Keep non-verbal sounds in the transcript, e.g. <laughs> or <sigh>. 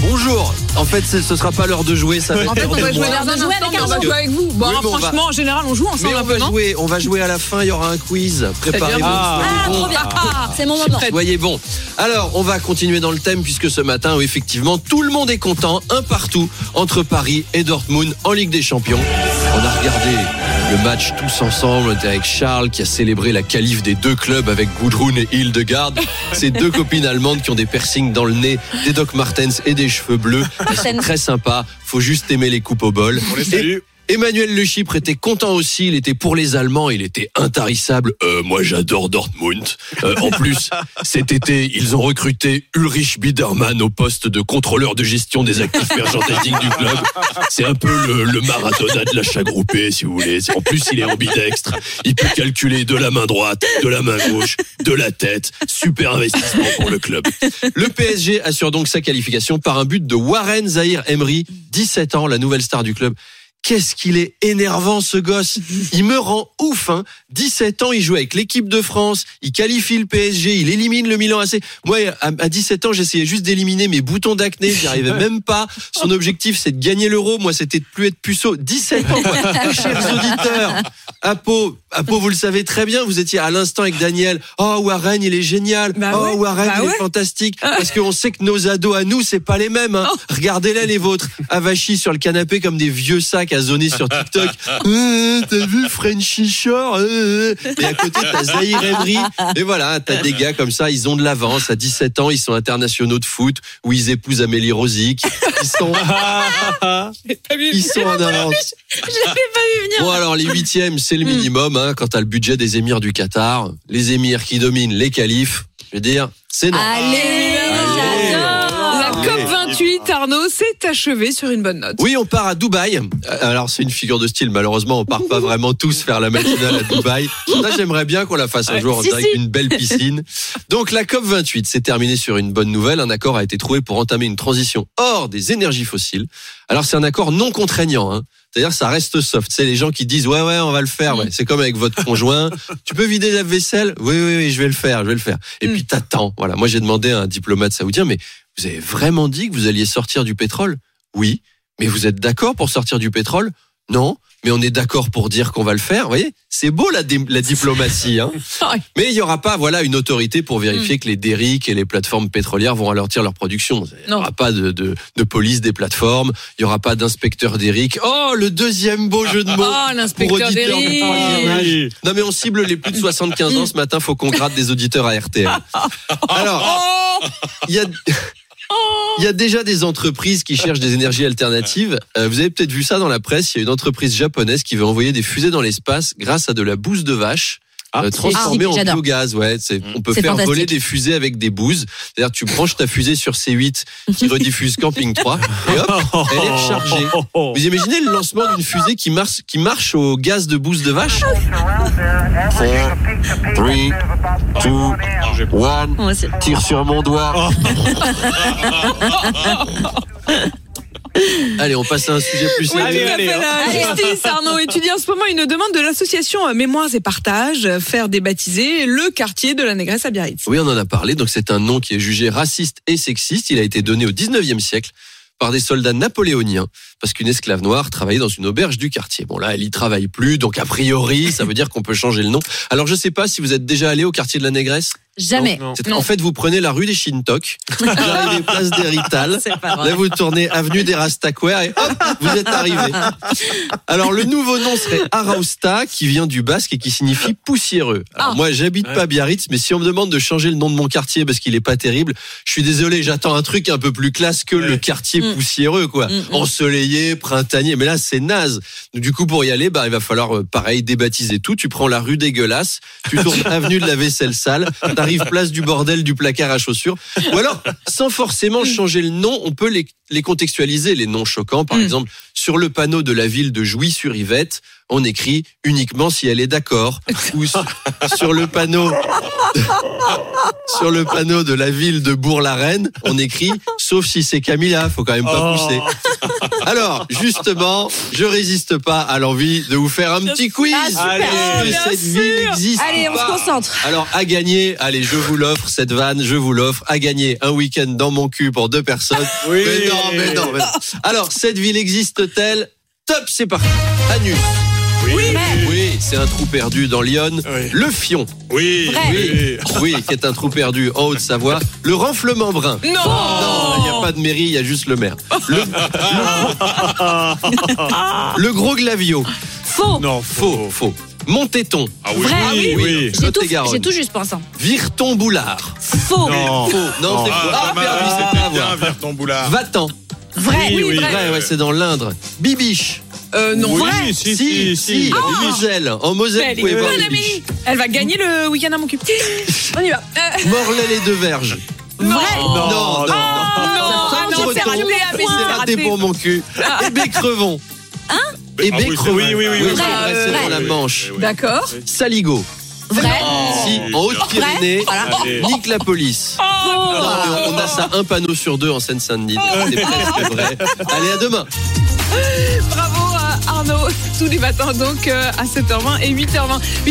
Bonjour. En fait, ce ce sera pas l'heure de jouer, ça va En être fait, on l'heure va de jouer avec mais on va Arnaud. jouer avec vous. Bon, Oui, alors, mais on va- franchement, en général, on joue Mais ensemble. on un va jouer, on va jouer à la fin, il y aura un quiz. Préparez-vous. Ah, trop bien. C'est mon moment. Soyez bons. Alors, on va continuer dans le thème puisque ce matin, oui, effectivement, tout le monde est content, un partout, entre Paris et Dortmund en Ligue des Champions. On a regardé le match tous ensemble. On était avec Charles qui a célébré la qualif des deux clubs avec Gudrun et Hildegard. <laughs> Ces deux copines allemandes qui ont des piercings dans le nez, des Doc Martens et des cheveux bleus. Elles sont très sympas. Faut juste aimer les coupes au bol. Et Emmanuel Le Chypre était content aussi, il était pour les Allemands, il était intarissable. Euh, moi j'adore Dortmund. Euh, en plus, <laughs> cet été, ils ont recruté Ulrich Biedermann au poste de contrôleur de gestion des actifs merchantistiques du club. C'est un peu le, le Maradona de l'achat groupé, si vous voulez. En plus, il est ambidextre. Il peut calculer de la main droite, de la main gauche, de la tête. Super investissement pour le club. Le PSG assure donc sa qualification par un but de Warren Zahir Emery, 17 ans, la nouvelle star du club. Qu'est-ce qu'il est énervant ce gosse. <laughs> Il me rend ouf. Hein. 17 ans, il joue avec l'équipe de France, il qualifie le PSG, il élimine le Milan AC. Moi, à à 17 ans, j'essayais juste d'éliminer mes boutons d'acné, j'y arrivais <laughs> même pas. Son objectif, c'est de gagner l'euro. Moi, c'était de plus être puceau. 17 ans, <laughs> chers auditeurs. Apo, Apo, vous le savez très bien, vous étiez à l'instant avec Daniel. Oh, Warren, il est génial. Bah oh, ouais, Warren, bah il ouais. est fantastique. Parce qu'on sait que nos ados à nous, c'est pas les mêmes. Hein. Regardez-les, les vôtres. Avachis sur le canapé comme des vieux sacs à zoner sur TikTok. <laughs> Euh, T'as vu Frenchy Shore euh, euh. Et à côté, t'as Zahir Emery. Et voilà, t'as des gars comme ça, ils ont de l'avance. À 17 ans, ils sont internationaux de foot, où ils épousent Amélie Rosic. Ils sont, <laughs> ils sont en avance. Bon, alors, les huitièmes, c'est le minimum, hein, quand t'as le budget des émirs du Qatar. Les émirs qui dominent les qualifs. Je veux dire, c'est normal. Allez, Arnaud, s'est achevée sur une bonne note. Oui, on part à Dubaï. Euh, Alors, c'est une figure de style. Malheureusement, on part pas vraiment tous faire la matinale à Dubaï. Là, j'aimerais bien qu'on la fasse un jour en si, direct si. d'une belle piscine. Donc, la COP 28 s'est terminée sur une bonne nouvelle. Un accord a été trouvé pour entamer une transition hors des énergies fossiles. Alors, c'est un accord non contraignant. Hein. C'est-à-dire, ça reste soft. C'est les gens qui disent, ouais, ouais, on va le faire. Ouais. C'est comme avec votre conjoint. tu peux vider la vaisselle? Oui, oui, oui, je vais le faire, je vais le faire. Et puis, t'attends. Voilà. Moi, j'ai demandé à un diplomate saoudien, mais vous avez vraiment dit que vous alliez sortir du pétrole? Oui. Mais vous êtes d'accord pour sortir du pétrole? Non. Mais on est d'accord pour dire qu'on va le faire. Vous voyez? C'est beau, la, diplomatie, hein. <laughs> Ouais. Mais il n'y aura pas, voilà, une autorité pour vérifier que les dériques et les plateformes pétrolières vont ralentir leur production. Il n'y aura pas de, de, de police des plateformes. Il n'y aura pas d'inspecteur d'éric. Oh, le deuxième beau jeu de mots. Oh, <laughs> l'inspecteur âge. Non, mais on cible les plus de 75 ans. Ce matin, faut qu'on gratte des auditeurs à RTL. <laughs> Alors, il y a. Déjà des entreprises qui cherchent des énergies alternatives. Euh, vous avez peut-être vu ça dans la presse. Il y a une entreprise japonaise qui veut envoyer des fusées dans l'espace grâce à de la bouse de vache. Euh, transformée Ah, en biogaz, ouais. C'est, on peut faire voler des fusées avec des bouses. C'est-à-dire, tu branches ta fusée sur C8 qui rediffuse Camping 3 et hop, elle est rechargée. <laughs> Vous imaginez le lancement d'une fusée qui marche, qui marche au gaz de bouse de vache? 4, 3, 2, 1. Moi aussi. Tire sur mon doigt. <laughs> <laughs> Allez, on passe à un sujet plus Oui, la justice, Arnaud étudie en ce moment une demande de l'association Mémoires et Partage, faire débaptiser le quartier de la Négresse à Biarritz. Oui, on en a parlé. Donc, c'est un nom qui est jugé raciste et sexiste. Il a été donné au 19e siècle par des soldats napoléoniens parce qu'une esclave noire travaillait dans une auberge du quartier. Bon, là, elle y travaille plus. Donc, a priori, ça veut dire qu'on peut changer le nom. Alors, je sais pas si vous êtes déjà allé au quartier de la Négresse. Jamais. Non. En fait, vous prenez la rue des Shintok, <laughs> vous arrivez place des Rital, C'est pas là vous tournez avenue des Rastaquaires et hop, vous êtes arrivé. Alors le nouveau nom serait Arausta, qui vient du basque et qui signifie poussiéreux. Alors Ah. moi, j'habite pas Biarritz, mais si on me demande de changer le nom de mon quartier parce qu'il est pas terrible, je suis désolé, j'attends un truc un peu plus classe que le quartier Mm. poussiéreux, quoi. Mm, mm. Ensoleillé, printanier, mais là c'est naze. Donc, Du coup, pour y aller, bah il va falloir euh, pareil débaptiser tout. Tu prends la rue dégueulasse, tu tournes <laughs> avenue de la vaisselle sale, t'arrives place du bordel du placard à chaussures. Ou alors, sans forcément changer le nom, on peut les, les contextualiser, les noms choquants. Par Mm. exemple, sur le panneau de la ville de Jouy-sur-Yvette, on écrit uniquement si elle est d'accord. <laughs> Ou sur, sur le panneau sur le panneau de la ville de Bourg-la-Reine, on écrit sauf si c'est Camilla, faut quand même pas Oh. pousser. Alors, justement, je résiste pas à l'envie de vous faire un petit quiz. Ah, super. Allez. Cette sûr. ville existe. Allez, on pas. se concentre. Alors, à gagner, allez, je vous l'offre, cette vanne, je vous l'offre, à gagner un week-end dans mon cul pour deux personnes. <laughs> Oui. Mais non, mais non, mais non. Alors, cette ville existe-t-elle Top, c'est parti. Anus. Oui. Oui, c'est un trou perdu dans Lyon. Oui. Le Fion. Oui. Vrai. oui. Oui, qui est un trou perdu en Haute-Savoie. Le renflement brun. Non Non, n'y a pas de mairie, il y a juste le maire. Le, le- le gros glavio. Faux. Non, Faux, faux. Montéton. Ah oui, Vrai. Ah oui, oui. oui. J'ai tout, Lot-et-Garonne. j'ai tout juste pensé. Virton Boulard. Faux. Non. Faux. Non, c'est faux. Ah, Ah, pas perdu, c'est c'était pas à bien voir. vers ton boulard. Va-t'en. Vrai. Oui, oui, Vrai, ouais, c'est dans l'Indre. Bibiche. Euh, non. Oui, Vrai. si, Si, si, en Moselle. En Moselle, Elle vous pouvez est voir. Elle va gagner le week-end à mon cul. <laughs> On y va. Euh, Morlaix les deux verges. Vrai. Non, non, non. non, ah non, de c'est raté, pour mon cul. Et Bécrevon. Ah Et oui, Bécrevon. oui, oui, oui, oui. c'est dans la Manche. D'accord. Saligo. Vrai. Si, en Haute-Pyrénées, Allez. nique la police. Non, mais on a ça un panneau sur deux en Seine-Saint-Denis. C'est presque vrai. Allez, à demain. Bravo à Arnaud. Tous les matins donc euh, à 7h20 et 8h20.